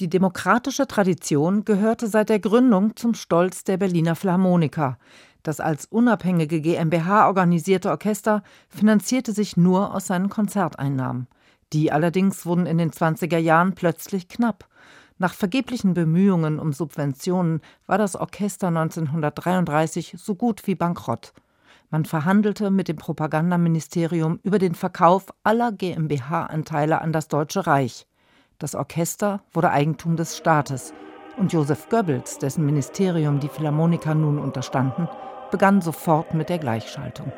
Die demokratische Tradition gehörte seit der Gründung zum Stolz der Berliner Philharmoniker. Das als unabhängige GmbH organisierte Orchester finanzierte sich nur aus seinen Konzerteinnahmen. Die allerdings wurden in den 20er Jahren plötzlich knapp. Nach vergeblichen Bemühungen um Subventionen war das Orchester 1933 so gut wie bankrott. Man verhandelte mit dem Propagandaministerium über den Verkauf aller GmbH-Anteile an das Deutsche Reich. Das Orchester wurde Eigentum des Staates und Joseph Goebbels, dessen Ministerium die Philharmoniker nun unterstanden, begann sofort mit der Gleichschaltung.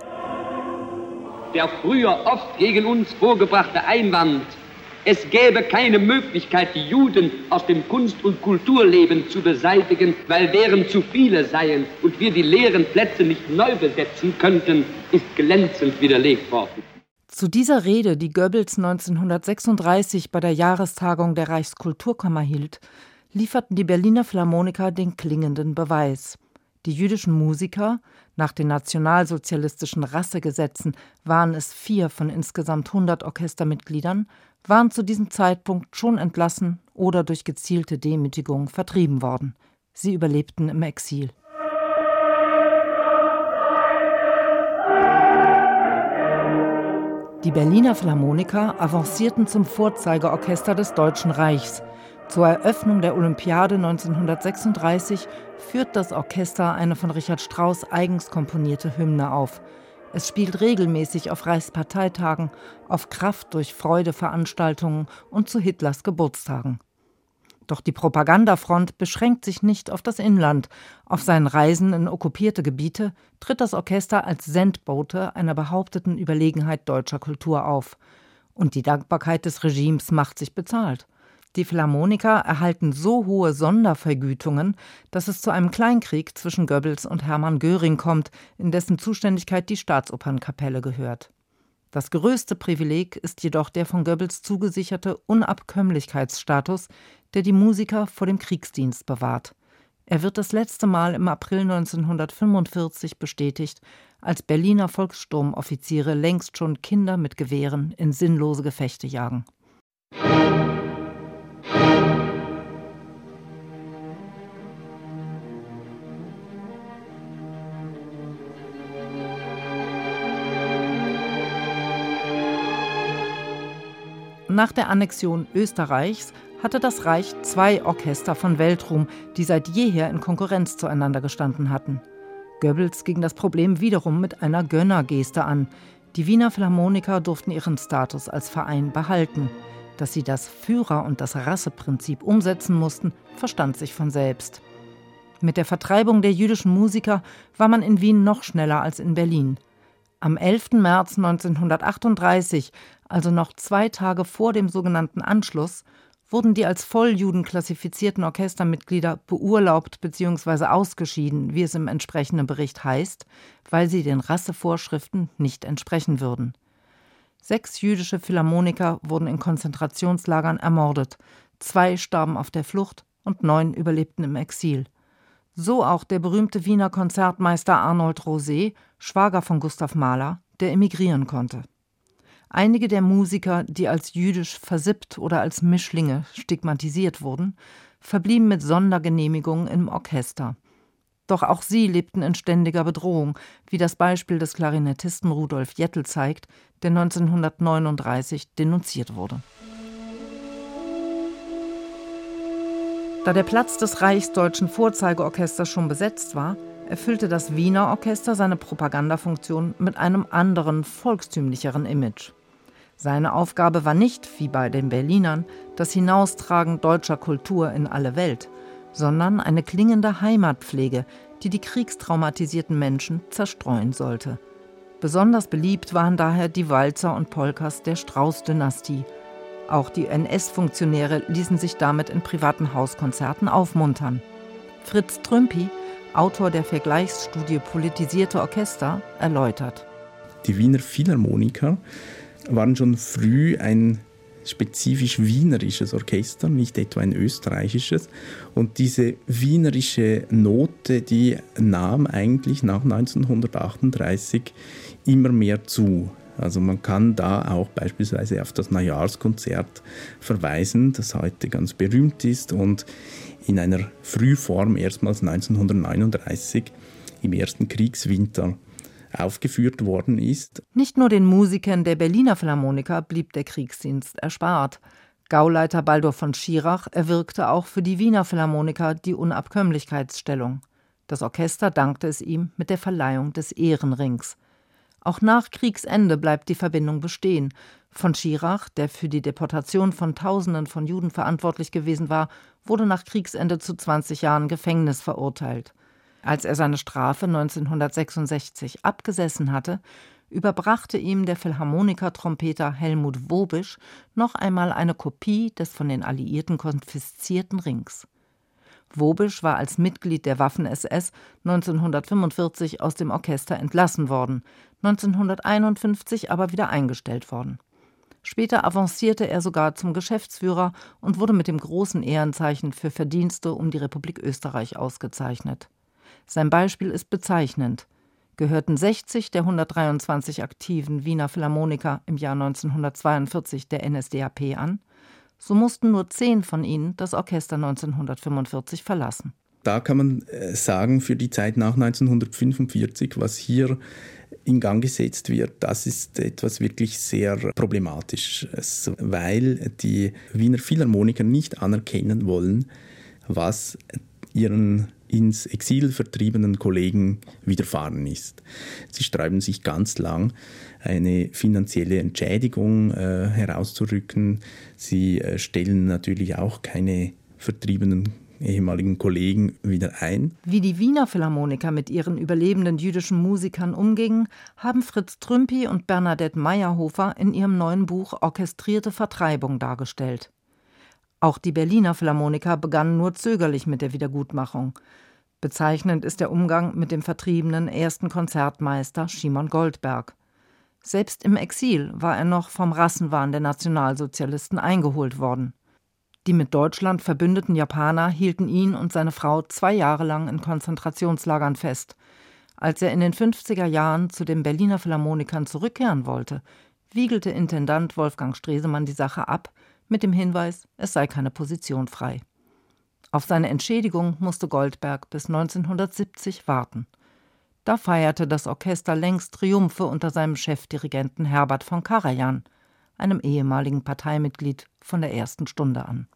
Der früher oft gegen uns vorgebrachte Einwand, es gäbe keine Möglichkeit, die Juden aus dem Kunst- und Kulturleben zu beseitigen, weil deren zu viele seien und wir die leeren Plätze nicht neu besetzen könnten, ist glänzend widerlegt worden. Zu dieser Rede, die Goebbels 1936 bei der Jahrestagung der Reichskulturkammer hielt, lieferten die Berliner Philharmoniker den klingenden Beweis. Die jüdischen Musiker, nach den nationalsozialistischen Rassegesetzen waren es vier von insgesamt 100 Orchestermitgliedern, waren zu diesem Zeitpunkt schon entlassen oder durch gezielte Demütigung vertrieben worden. Sie überlebten im Exil. Die Berliner Philharmoniker avancierten zum Vorzeigeorchester des Deutschen Reichs. Zur Eröffnung der Olympiade 1936 führt das Orchester eine von Richard Strauss eigens komponierte Hymne auf. Es spielt regelmäßig auf Reichsparteitagen, auf Kraft durch Freude Veranstaltungen und zu Hitlers Geburtstagen. Doch die Propagandafront beschränkt sich nicht auf das Inland. Auf seinen Reisen in okkupierte Gebiete tritt das Orchester als Sendbote einer behaupteten Überlegenheit deutscher Kultur auf. Und die Dankbarkeit des Regimes macht sich bezahlt. Die Philharmoniker erhalten so hohe Sondervergütungen, dass es zu einem Kleinkrieg zwischen Goebbels und Hermann Göring kommt, in dessen Zuständigkeit die Staatsopernkapelle gehört. Das größte Privileg ist jedoch der von Goebbels zugesicherte Unabkömmlichkeitsstatus, der die Musiker vor dem Kriegsdienst bewahrt. Er wird das letzte Mal im April 1945 bestätigt, als Berliner Volkssturmoffiziere längst schon Kinder mit Gewehren in sinnlose Gefechte jagen. Nach der Annexion Österreichs hatte das Reich zwei Orchester von Weltruhm, die seit jeher in Konkurrenz zueinander gestanden hatten. Goebbels ging das Problem wiederum mit einer Gönnergeste an. Die Wiener Philharmoniker durften ihren Status als Verein behalten. Dass sie das Führer- und das Rasseprinzip umsetzen mussten, verstand sich von selbst. Mit der Vertreibung der jüdischen Musiker war man in Wien noch schneller als in Berlin. Am 11. März 1938, also noch zwei Tage vor dem sogenannten Anschluss, wurden die als Volljuden klassifizierten Orchestermitglieder beurlaubt bzw. ausgeschieden, wie es im entsprechenden Bericht heißt, weil sie den Rassevorschriften nicht entsprechen würden. Sechs jüdische Philharmoniker wurden in Konzentrationslagern ermordet, zwei starben auf der Flucht und neun überlebten im Exil. So auch der berühmte Wiener Konzertmeister Arnold Rosé, Schwager von Gustav Mahler, der emigrieren konnte. Einige der Musiker, die als jüdisch versippt oder als Mischlinge stigmatisiert wurden, verblieben mit Sondergenehmigungen im Orchester. Doch auch sie lebten in ständiger Bedrohung, wie das Beispiel des Klarinettisten Rudolf Jettel zeigt, der 1939 denunziert wurde. Da der Platz des Reichsdeutschen Vorzeigeorchesters schon besetzt war, erfüllte das Wiener Orchester seine Propagandafunktion mit einem anderen, volkstümlicheren Image. Seine Aufgabe war nicht, wie bei den Berlinern, das Hinaustragen deutscher Kultur in alle Welt, sondern eine klingende Heimatpflege, die die kriegstraumatisierten Menschen zerstreuen sollte. Besonders beliebt waren daher die Walzer und Polkas der Strauß-Dynastie. Auch die NS-Funktionäre ließen sich damit in privaten Hauskonzerten aufmuntern. Fritz Trümpi, Autor der Vergleichsstudie Politisierte Orchester, erläutert. Die Wiener Philharmoniker waren schon früh ein spezifisch wienerisches Orchester, nicht etwa ein österreichisches. Und diese wienerische Note, die nahm eigentlich nach 1938 immer mehr zu. Also man kann da auch beispielsweise auf das Neujahrskonzert verweisen, das heute ganz berühmt ist und in einer Frühform erstmals 1939 im ersten Kriegswinter aufgeführt worden ist. Nicht nur den Musikern der Berliner Philharmoniker blieb der Kriegsdienst erspart. Gauleiter Baldur von Schirach erwirkte auch für die Wiener Philharmoniker die Unabkömmlichkeitsstellung. Das Orchester dankte es ihm mit der Verleihung des Ehrenrings. Auch nach Kriegsende bleibt die Verbindung bestehen. Von Schirach, der für die Deportation von Tausenden von Juden verantwortlich gewesen war, wurde nach Kriegsende zu 20 Jahren Gefängnis verurteilt. Als er seine Strafe 1966 abgesessen hatte, überbrachte ihm der Philharmoniker-Trompeter Helmut Wobisch noch einmal eine Kopie des von den Alliierten konfiszierten Rings. Wobisch war als Mitglied der Waffen-SS 1945 aus dem Orchester entlassen worden, 1951 aber wieder eingestellt worden. Später avancierte er sogar zum Geschäftsführer und wurde mit dem großen Ehrenzeichen für Verdienste um die Republik Österreich ausgezeichnet. Sein Beispiel ist bezeichnend. Gehörten 60 der 123 aktiven Wiener Philharmoniker im Jahr 1942 der NSDAP an, so mussten nur zehn von ihnen das Orchester 1945 verlassen. Da kann man äh, sagen, für die Zeit nach 1945, was hier in Gang gesetzt wird, das ist etwas wirklich sehr Problematisches, weil die Wiener Philharmoniker nicht anerkennen wollen, was ihren ins Exil vertriebenen Kollegen widerfahren ist. Sie streiben sich ganz lang, eine finanzielle Entschädigung äh, herauszurücken. Sie äh, stellen natürlich auch keine vertriebenen ehemaligen Kollegen wieder ein. Wie die Wiener Philharmoniker mit ihren überlebenden jüdischen Musikern umgingen, haben Fritz Trümpi und Bernadette Meyerhofer in ihrem neuen Buch Orchestrierte Vertreibung dargestellt. Auch die Berliner Philharmoniker begannen nur zögerlich mit der Wiedergutmachung. Bezeichnend ist der Umgang mit dem vertriebenen ersten Konzertmeister Schimon Goldberg. Selbst im Exil war er noch vom Rassenwahn der Nationalsozialisten eingeholt worden. Die mit Deutschland verbündeten Japaner hielten ihn und seine Frau zwei Jahre lang in Konzentrationslagern fest. Als er in den 50er Jahren zu den Berliner Philharmonikern zurückkehren wollte, wiegelte Intendant Wolfgang Stresemann die Sache ab mit dem Hinweis, es sei keine Position frei. Auf seine Entschädigung musste Goldberg bis 1970 warten. Da feierte das Orchester längst Triumphe unter seinem Chefdirigenten Herbert von Karajan, einem ehemaligen Parteimitglied von der ersten Stunde an